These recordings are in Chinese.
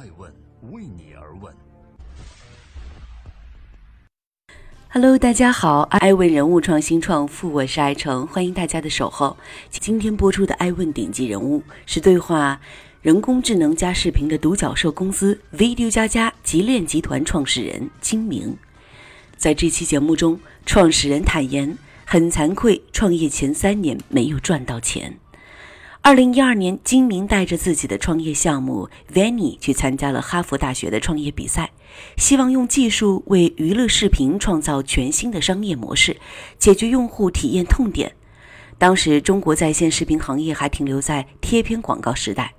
爱问为你而问。Hello，大家好，爱问人物创新创富，我是爱成，欢迎大家的守候。今天播出的爱问顶级人物是对话人工智能加视频的独角兽公司 Video 加加极链集团创始人金明。在这期节目中，创始人坦言很惭愧，创业前三年没有赚到钱。二零一二年，金明带着自己的创业项目 Vanny 去参加了哈佛大学的创业比赛，希望用技术为娱乐视频创造全新的商业模式，解决用户体验痛点。当时，中国在线视频行业还停留在贴片广告时代。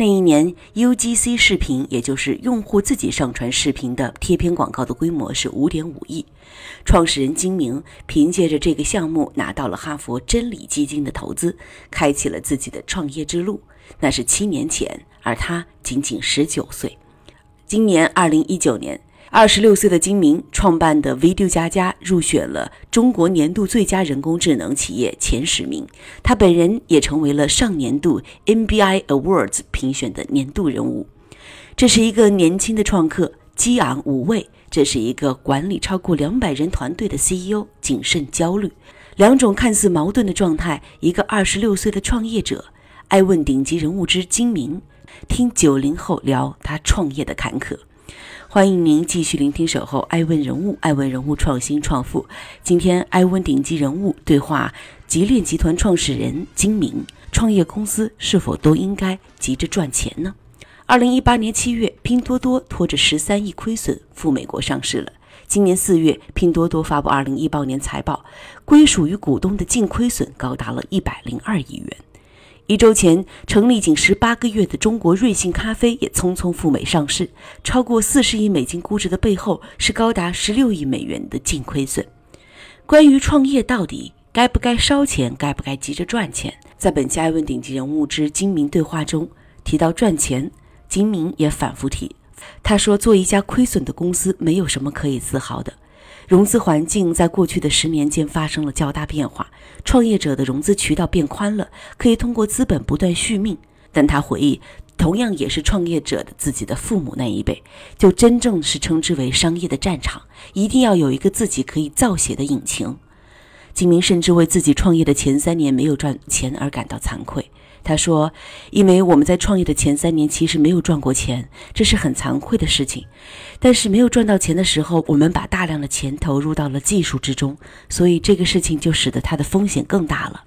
那一年，UGC 视频，也就是用户自己上传视频的贴片广告的规模是五点五亿。创始人金明凭借着这个项目拿到了哈佛真理基金的投资，开启了自己的创业之路。那是七年前，而他仅仅十九岁。今年二零一九年。二十六岁的金明创办的 Video 加加入选了中国年度最佳人工智能企业前十名，他本人也成为了上年度 NBI Awards 评选的年度人物。这是一个年轻的创客，激昂无畏；这是一个管理超过两百人团队的 CEO，谨慎焦虑。两种看似矛盾的状态，一个二十六岁的创业者，爱问顶级人物之金明，听九零后聊他创业的坎坷。欢迎您继续聆听《守候爱问人物》，爱问人物创新创富。今天，爱问顶级人物对话极链集团创始人金明：创业公司是否都应该急着赚钱呢？二零一八年七月，拼多多拖着十三亿亏损赴美国上市了。今年四月，拼多多发布二零一八年财报，归属于股东的净亏损高达了一百零二亿元。一周前，成立仅十八个月的中国瑞幸咖啡也匆匆赴美上市，超过四十亿美金估值的背后是高达十六亿美元的净亏损。关于创业到底该不该烧钱，该不该急着赚钱，在本期《爱问顶级人物之精明对话》中提到赚钱，金明也反复提，他说做一家亏损的公司没有什么可以自豪的。融资环境在过去的十年间发生了较大变化，创业者的融资渠道变宽了，可以通过资本不断续命。但他回忆，同样也是创业者的自己的父母那一辈，就真正是称之为商业的战场，一定要有一个自己可以造血的引擎。金明甚至为自己创业的前三年没有赚钱而感到惭愧。他说：“因为我们在创业的前三年其实没有赚过钱，这是很惭愧的事情。但是没有赚到钱的时候，我们把大量的钱投入到了技术之中，所以这个事情就使得它的风险更大了。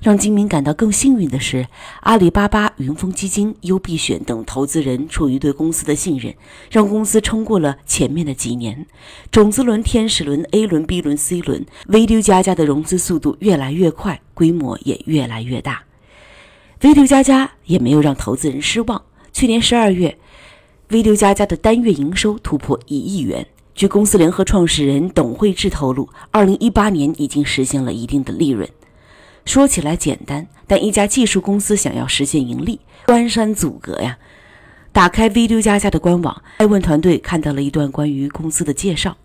让金明感到更幸运的是，阿里巴巴、云峰基金、优必选等投资人出于对公司的信任，让公司撑过了前面的几年。种子轮、天使轮、A 轮、B 轮、C 轮，Viu 加加的融资速度越来越快，规模也越来越大。” Video 加加也没有让投资人失望。去年十二月，Video 加加的单月营收突破一亿元。据公司联合创始人董慧智透露，二零一八年已经实现了一定的利润。说起来简单，但一家技术公司想要实现盈利，关山阻隔呀。打开 Video 加加的官网，爱问团队看到了一段关于公司的介绍。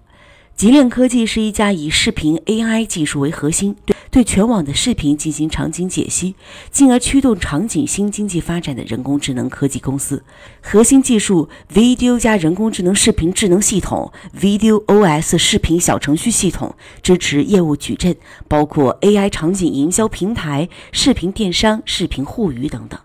极链科技是一家以视频 AI 技术为核心，对对全网的视频进行场景解析，进而驱动场景新经济发展的人工智能科技公司。核心技术 Video 加人工智能视频智能系统 Video OS 视频小程序系统，支持业务矩阵，包括 AI 场景营销平台、视频电商、视频互娱等等。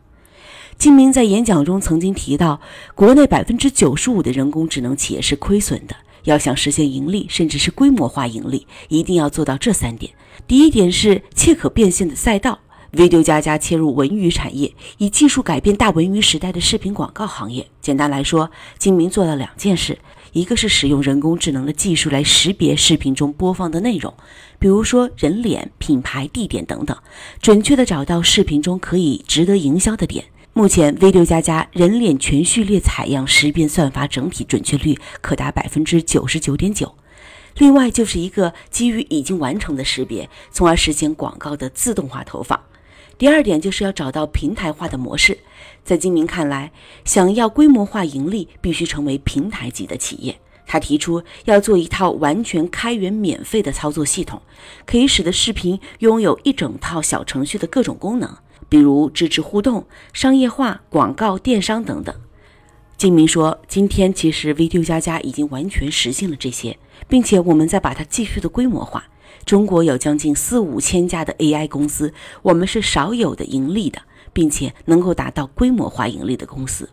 金明在演讲中曾经提到，国内百分之九十五的人工智能企业是亏损的。要想实现盈利，甚至是规模化盈利，一定要做到这三点。第一点是切可变现的赛道，Video 加加切入文娱产业，以技术改变大文娱时代的视频广告行业。简单来说，金明做了两件事：一个是使用人工智能的技术来识别视频中播放的内容，比如说人脸、品牌、地点等等，准确的找到视频中可以值得营销的点。目前，V 六加加人脸全序列采样识别算法整体准确率可达百分之九十九点九。另外，就是一个基于已经完成的识别，从而实现广告的自动化投放。第二点就是要找到平台化的模式。在金明看来，想要规模化盈利，必须成为平台级的企业。他提出要做一套完全开源免费的操作系统，可以使得视频拥有一整套小程序的各种功能。比如支持互动、商业化、广告、电商等等。金明说：“今天其实 V 六加加已经完全实现了这些，并且我们在把它继续的规模化。中国有将近四五千家的 AI 公司，我们是少有的盈利的，并且能够达到规模化盈利的公司。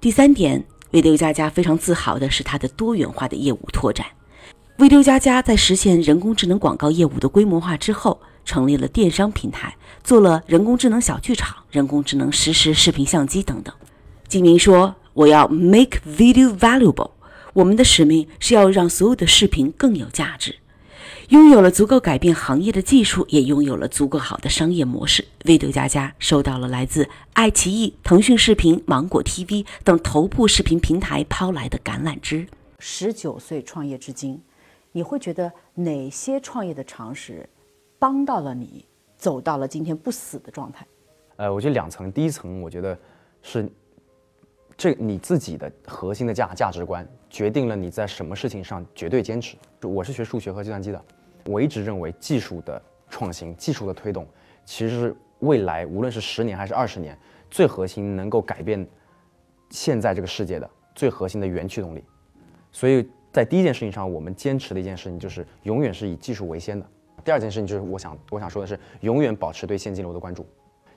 第三点，V 六加加非常自豪的是它的多元化的业务拓展。V 六加加在实现人工智能广告业务的规模化之后，成立了电商平台，做了人工智能小剧场、人工智能实时视频相机等等。金明说。”我要 make video valuable。我们的使命是要让所有的视频更有价值。拥有了足够改变行业的技术，也拥有了足够好的商业模式。video 加加收到了来自爱奇艺、腾讯视频、芒果 TV 等头部视频平台抛来的橄榄枝。十九岁创业至今，你会觉得哪些创业的常识帮到了你，走到了今天不死的状态？呃，我觉得两层。第一层，我觉得是。这你自己的核心的价价值观决定了你在什么事情上绝对坚持。我是学数学和计算机的，我一直认为技术的创新、技术的推动，其实是未来无论是十年还是二十年最核心能够改变现在这个世界的最核心的原驱动力。所以在第一件事情上，我们坚持的一件事情就是永远是以技术为先的。第二件事情就是我想我想说的是，永远保持对现金流的关注，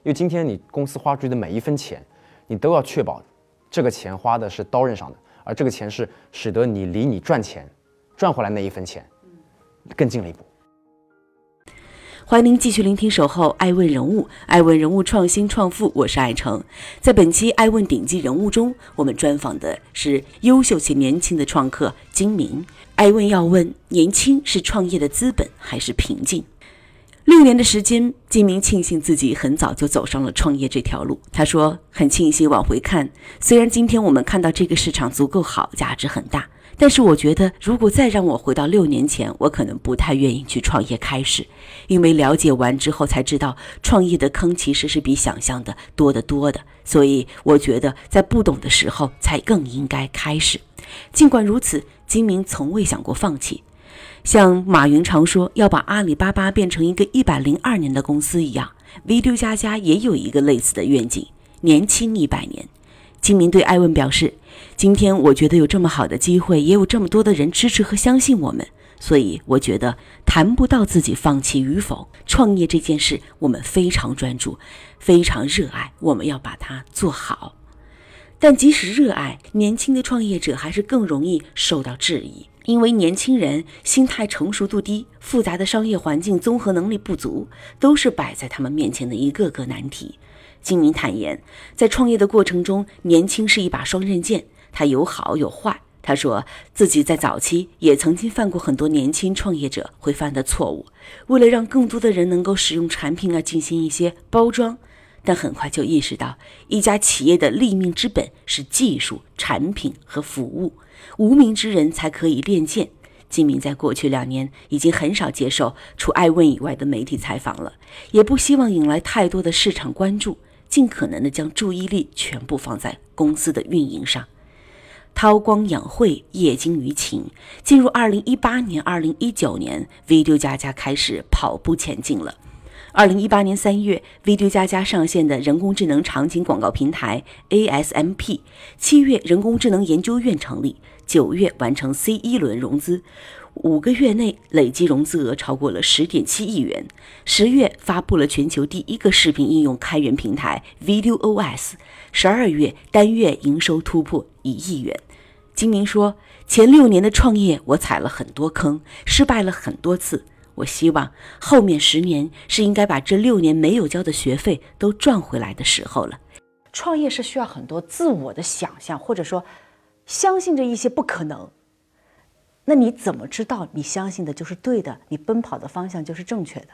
因为今天你公司花出去的每一分钱，你都要确保。这个钱花的是刀刃上的，而这个钱是使得你离你赚钱、赚回来那一分钱更近了一步。欢迎您继续聆听《守候爱问人物》，爱问人物创新创富，我是爱成。在本期爱问顶级人物中，我们专访的是优秀且年轻的创客金明。爱问要问：年轻是创业的资本还是瓶颈？六年的时间，金明庆幸自己很早就走上了创业这条路。他说：“很庆幸往回看，虽然今天我们看到这个市场足够好，价值很大，但是我觉得如果再让我回到六年前，我可能不太愿意去创业开始，因为了解完之后才知道，创业的坑其实是比想象的多得多的。所以我觉得在不懂的时候才更应该开始。尽管如此，金明从未想过放弃。”像马云常说要把阿里巴巴变成一个一百零二年的公司一样，V 六加加也有一个类似的愿景，年轻一百年。金明对艾问表示：“今天我觉得有这么好的机会，也有这么多的人支持和相信我们，所以我觉得谈不到自己放弃与否。创业这件事，我们非常专注，非常热爱，我们要把它做好。但即使热爱，年轻的创业者还是更容易受到质疑。”因为年轻人心态成熟度低，复杂的商业环境综合能力不足，都是摆在他们面前的一个个难题。金明坦言，在创业的过程中，年轻是一把双刃剑，它有好有坏。他说自己在早期也曾经犯过很多年轻创业者会犯的错误，为了让更多的人能够使用产品而进行一些包装，但很快就意识到，一家企业的立命之本是技术、产品和服务。无名之人才可以练剑。金明在过去两年已经很少接受除爱问以外的媒体采访了，也不希望引来太多的市场关注，尽可能的将注意力全部放在公司的运营上。韬光养晦，业精于勤。进入二零一八年、二零一九年，V 六加加开始跑步前进了。二零一八年三月，V 六加加上线的人工智能场景广告平台 ASMP，七月人工智能研究院成立，九月完成 C 一轮融资，五个月内累计融资额超过了十点七亿元。十月发布了全球第一个视频应用开源平台 VideoOS，十二月单月营收突破一亿元。金明说：“前六年的创业，我踩了很多坑，失败了很多次。”我希望后面十年是应该把这六年没有交的学费都赚回来的时候了。创业是需要很多自我的想象，或者说相信着一些不可能。那你怎么知道你相信的就是对的？你奔跑的方向就是正确的？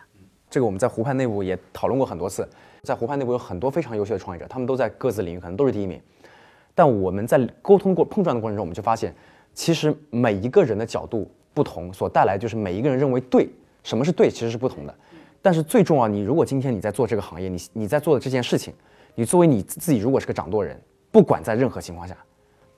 这个我们在湖畔内部也讨论过很多次。在湖畔内部有很多非常优秀的创业者，他们都在各自领域可能都是第一名。但我们在沟通过碰撞的过程中，我们就发现，其实每一个人的角度不同，所带来就是每一个人认为对。什么是对，其实是不同的。但是最重要，你如果今天你在做这个行业，你你在做的这件事情，你作为你自己，如果是个掌舵人，不管在任何情况下，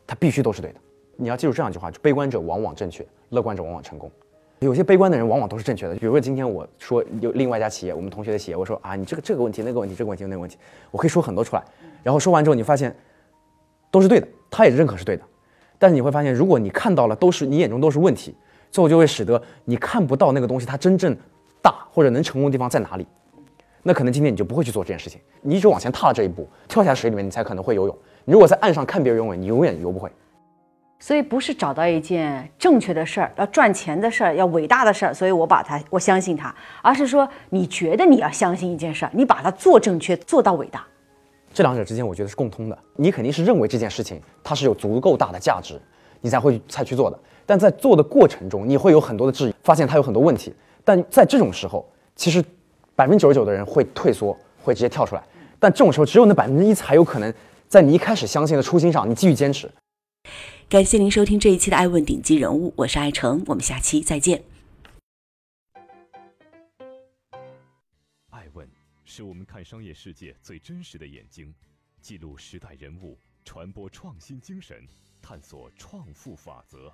它必须都是对的。你要记住这样一句话：就悲观者往往正确，乐观者往往成功。有些悲观的人往往都是正确的。比如说今天我说有另外一家企业，我们同学的企业，我说啊，你这个这个问题，那个问题，这个问题，那个问题，我可以说很多出来。然后说完之后，你发现都是对的，他也认可是对的。但是你会发现，如果你看到了都是你眼中都是问题，最后就会使得你看不到那个东西它真正大或者能成功的地方在哪里。那可能今天你就不会去做这件事情，你一直往前踏了这一步，跳下水里面，你才可能会游泳。你如果在岸上看别人游泳，你永远游不会。所以不是找到一件正确的事儿，要赚钱的事儿，要伟大的事儿，所以我把它，我相信它，而是说你觉得你要相信一件事儿，你把它做正确，做到伟大。这两者之间，我觉得是共通的。你肯定是认为这件事情它是有足够大的价值，你才会才去做的。但在做的过程中，你会有很多的质疑，发现它有很多问题。但在这种时候，其实百分之九十九的人会退缩，会直接跳出来。但这种时候，只有那百分之一才有可能在你一开始相信的初心上，你继续坚持。感谢您收听这一期的《爱问顶级人物》，我是爱成，我们下期再见。爱问是我们看商业世界最真实的眼睛，记录时代人物，传播创新精神，探索创富法则。